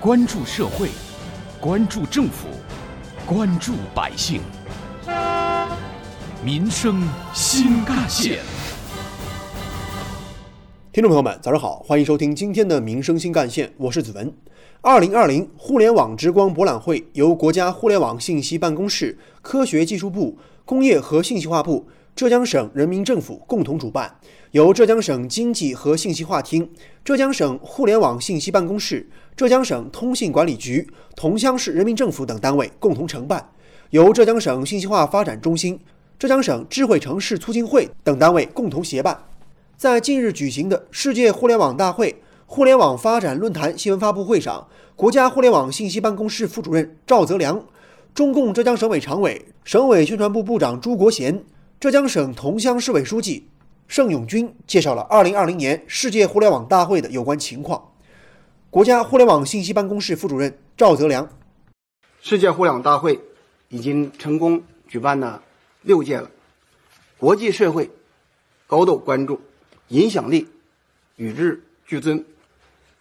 关注社会，关注政府，关注百姓，民生新干线。听众朋友们，早上好，欢迎收听今天的《民生新干线》，我是子文。二零二零互联网之光博览会由国家互联网信息办公室、科学技术部、工业和信息化部、浙江省人民政府共同主办，由浙江省经济和信息化厅、浙江省互联网信息办公室、浙江省通信管理局、桐乡市人民政府等单位共同承办，由浙江省信息化发展中心、浙江省智慧城市促进会等单位共同协办。在近日举行的世界互联网大会互联网发展论坛新闻发布会上，国家互联网信息办公室副主任赵泽良、中共浙江省委常委、省委宣传部部长朱国贤、浙江省桐乡市委书记盛永军介绍了2020年世界互联网大会的有关情况。国家互联网信息办公室副主任赵泽良：世界互联网大会已经成功举办了六届了，国际社会高度关注。影响力与日俱增。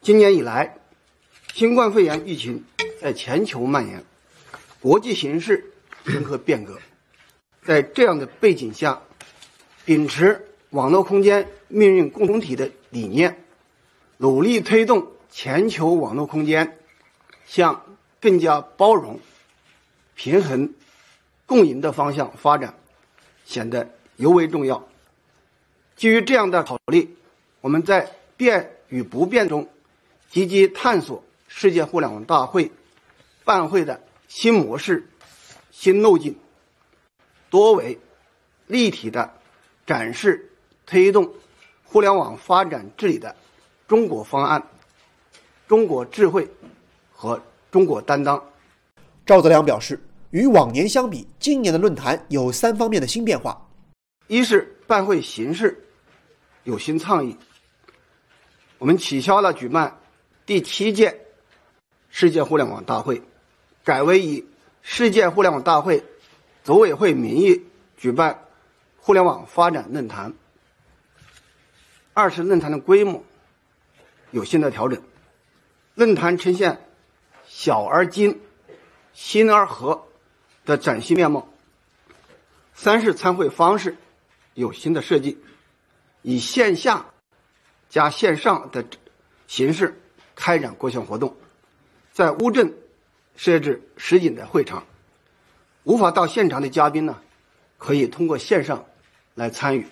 今年以来，新冠肺炎疫情在全球蔓延，国际形势深刻变革。在这样的背景下，秉持网络空间命运共同体的理念，努力推动全球网络空间向更加包容、平衡、共赢的方向发展，显得尤为重要。基于这样的考虑，我们在变与不变中，积极探索世界互联网大会办会的新模式、新路径，多维、立体的展示推动互联网发展治理的中国方案、中国智慧和中国担当。赵泽良表示，与往年相比，今年的论坛有三方面的新变化：一是办会形式。有新倡议，我们取消了举办第七届世界互联网大会，改为以世界互联网大会组委会名义举办互联网发展论坛。二是论坛的规模有新的调整，论坛呈现小而精、新而和的崭新面貌。三是参会方式有新的设计。以线下加线上的形式开展各项活动，在乌镇设置实景的会场，无法到现场的嘉宾呢，可以通过线上来参与。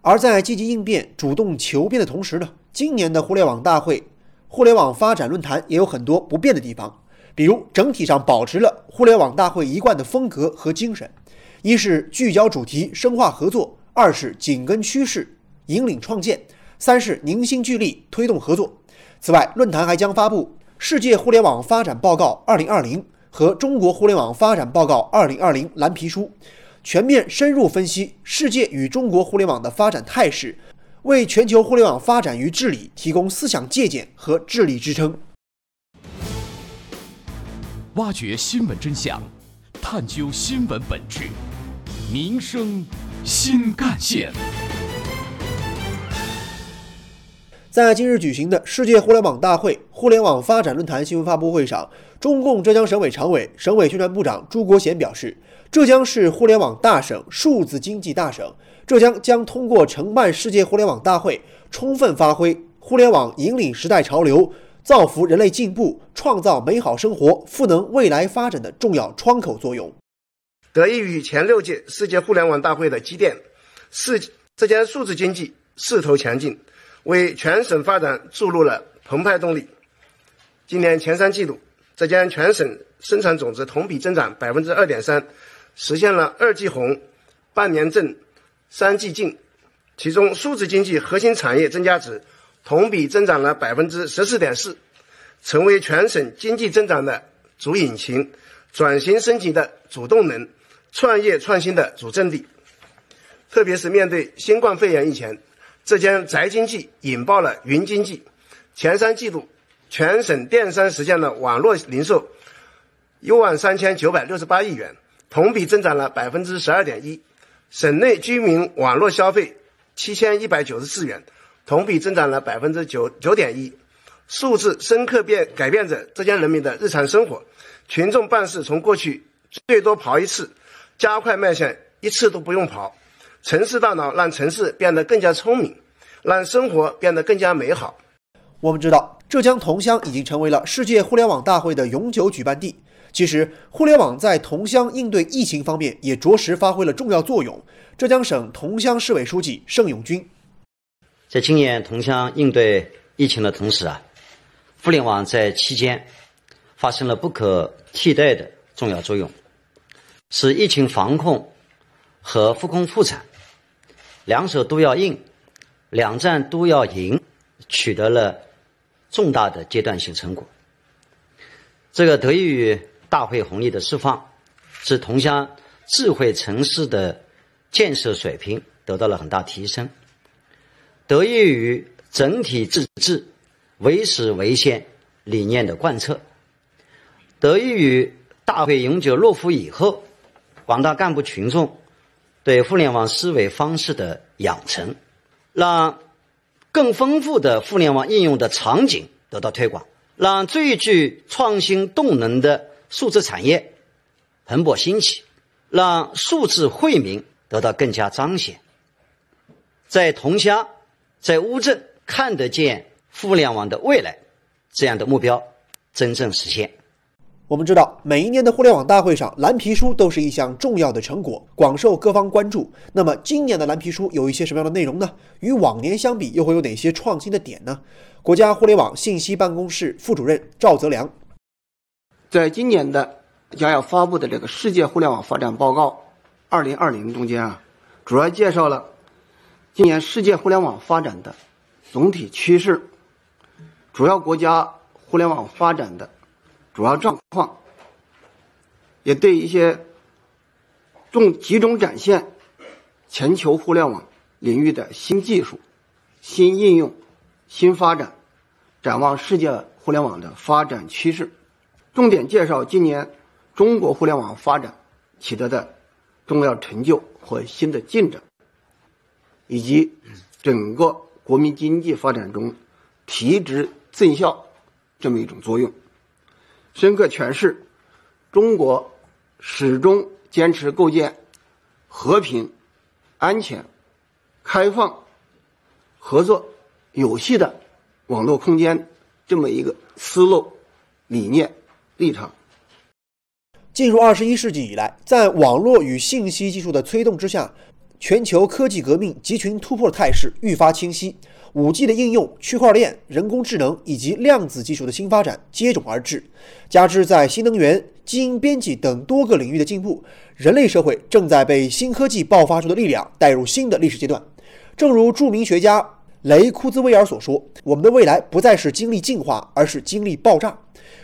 而在积极应变、主动求变的同时呢，今年的互联网大会、互联网发展论坛也有很多不变的地方，比如整体上保持了互联网大会一贯的风格和精神：一是聚焦主题、深化合作；二是紧跟趋势。引领创建，三是凝心聚力推动合作。此外，论坛还将发布《世界互联网发展报告2020》和《中国互联网发展报告2020》蓝皮书，全面深入分析世界与中国互联网的发展态势，为全球互联网发展与治理提供思想借鉴和智力支撑。挖掘新闻真相，探究新闻本质，民生新干线。在今日举行的世界互联网大会互联网发展论坛新闻发布会上，中共浙江省委常委、省委宣传部长朱国贤表示，浙江是互联网大省、数字经济大省，浙江将通过承办世界互联网大会，充分发挥互联网引领时代潮流、造福人类进步、创造美好生活、赋能未来发展的重要窗口作用。得益于前六届世界互联网大会的积淀，世浙江数字经济势头强劲。为全省发展注入了澎湃动力。今年前三季度，浙江全省生产总值同比增长百分之二点三，实现了二季红、半年正、三季净。其中，数字经济核心产业增加值同比增长了百分之十四点四，成为全省经济增长的主引擎、转型升级的主动能、创业创新的主阵地。特别是面对新冠肺炎疫情。浙江宅经济引爆了云经济，前三季度全省电商实现了网络零售一万三千九百六十八亿元，同比增长了百分之十二点一；省内居民网络消费七千一百九十四元，同比增长了百分之九九点一；数字深刻变改变着浙江人民的日常生活。群众办事从过去最多跑一次，加快迈向一次都不用跑。城市大脑让城市变得更加聪明，让生活变得更加美好。我们知道，浙江桐乡已经成为了世界互联网大会的永久举办地。其实，互联网在桐乡应对疫情方面也着实发挥了重要作用。浙江省桐乡市委书记盛永军，在今年桐乡应对疫情的同时啊，互联网在期间发生了不可替代的重要作用，使疫情防控和复工复产两手都要硬、两战都要赢，取得了重大的阶段性成果。这个得益于大会红利的释放，使桐乡智慧城市的建设水平得到了很大提升；得益于整体自治、为实为先理念的贯彻；得益于大会永久落户以后，广大干部群众对互联网思维方式的养成，让更丰富的互联网应用的场景得到推广，让最具创新动能的数字产业蓬勃兴起，让数字惠民得到更加彰显，在桐乡、在乌镇看得见互联网的未来，这样的目标真正实现。我们知道，每一年的互联网大会上，蓝皮书都是一项重要的成果，广受各方关注。那么，今年的蓝皮书有一些什么样的内容呢？与往年相比，又会有哪些创新的点呢？国家互联网信息办公室副主任赵泽良，在今年的将要发布的这个《世界互联网发展报告（二零二零）》中间啊，主要介绍了今年世界互联网发展的总体趋势，主要国家互联网发展的。主要状况，也对一些重集中展现全球互联网领域的新技术、新应用、新发展，展望世界互联网的发展趋势，重点介绍今年中国互联网发展取得的重要成就和新的进展，以及整个国民经济发展中提质增效这么一种作用。深刻诠释中国始终坚持构建和平、安全、开放、合作、有序的网络空间这么一个思路、理念、立场。进入二十一世纪以来，在网络与信息技术的推动之下，全球科技革命集群突破的态势愈发清晰。五 G 的应用、区块链、人工智能以及量子技术的新发展接踵而至，加之在新能源、基因编辑等多个领域的进步，人类社会正在被新科技爆发出的力量带入新的历史阶段。正如著名学家雷库兹威尔所说：“我们的未来不再是经历进化，而是经历爆炸。”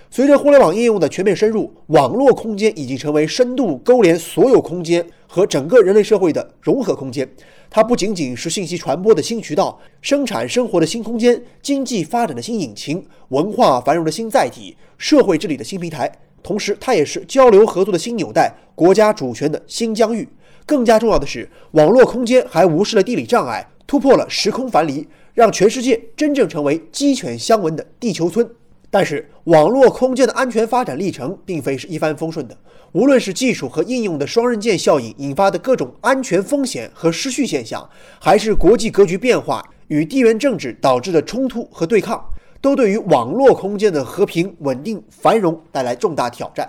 随着互联网应用的全面深入，网络空间已经成为深度勾连所有空间和整个人类社会的融合空间。它不仅仅是信息传播的新渠道、生产生活的新空间、经济发展的新引擎、文化繁荣的新载体、社会治理的新平台，同时它也是交流合作的新纽带、国家主权的新疆域。更加重要的是，网络空间还无视了地理障碍，突破了时空樊篱，让全世界真正成为鸡犬相闻的地球村。但是，网络空间的安全发展历程并非是一帆风顺的。无论是技术和应用的双刃剑效应引发的各种安全风险和失序现象，还是国际格局变化与地缘政治导致的冲突和对抗，都对于网络空间的和平、稳定、繁荣带来重大挑战。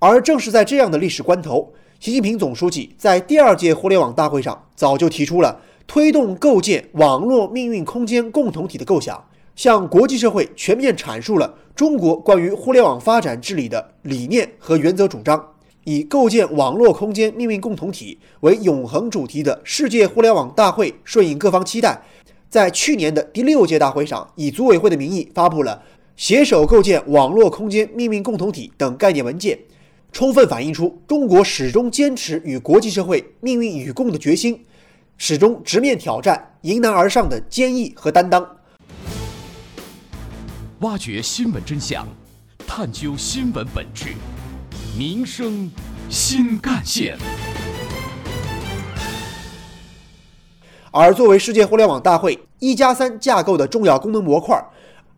而正是在这样的历史关头，习近平总书记在第二届互联网大会上早就提出了推动构建网络命运空间共同体的构想。向国际社会全面阐述了中国关于互联网发展治理的理念和原则主张，以构建网络空间命运共同体为永恒主题的世界互联网大会顺应各方期待，在去年的第六届大会上，以组委会的名义发布了携手构建网络空间命运共同体等概念文件，充分反映出中国始终坚持与国际社会命运与共的决心，始终直面挑战、迎难而上的坚毅和担当。挖掘新闻真相，探究新闻本质，民生新干线。而作为世界互联网大会一加三架构的重要功能模块，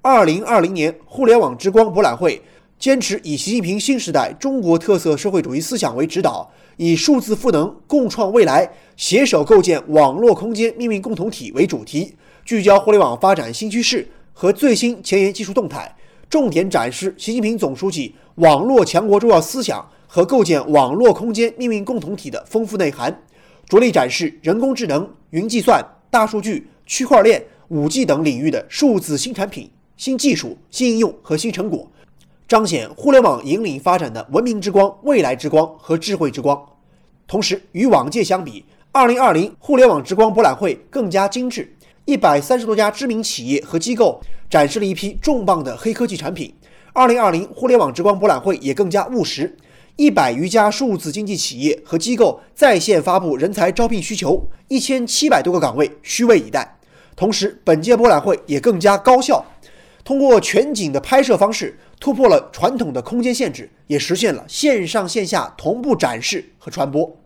二零二零年互联网之光博览会坚持以习近平新时代中国特色社会主义思想为指导，以数字赋能共创未来，携手构建网络空间命运共同体为主题，聚焦互联网发展新趋势和最新前沿技术动态，重点展示习近平总书记网络强国重要思想和构建网络空间命运共同体的丰富内涵，着力展示人工智能、云计算、大数据、区块链、五 G 等领域的数字新产品。新技术、新应用和新成果，彰显互联网引领发展的文明之光、未来之光和智慧之光。同时，与往届相比，2020互联网之光博览会更加精致，一百三十多家知名企业和机构展示了一批重磅的黑科技产品。二零二零互联网之光博览会也更加务实，一百余家数字经济企业和机构在线发布人才招聘需求，一千七百多个岗位虚位以待。同时，本届博览会也更加高效。通过全景的拍摄方式，突破了传统的空间限制，也实现了线上线下同步展示和传播。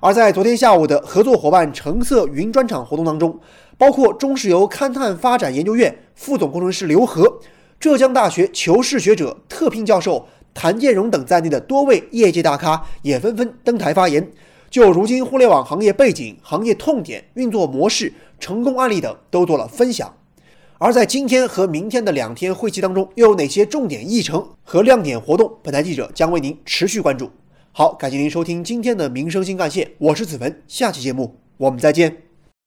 而在昨天下午的合作伙伴橙色云专场活动当中，包括中石油勘探发展研究院副总工程师刘和、浙江大学求是学者特聘教授谭建荣等在内的多位业界大咖也纷纷登台发言，就如今互联网行业背景、行业痛点、运作模式、成功案例等都做了分享。而在今天和明天的两天会期当中，又有哪些重点议程和亮点活动？本台记者将为您持续关注。好，感谢您收听今天的民生新干线，我是子文，下期节目我们再见。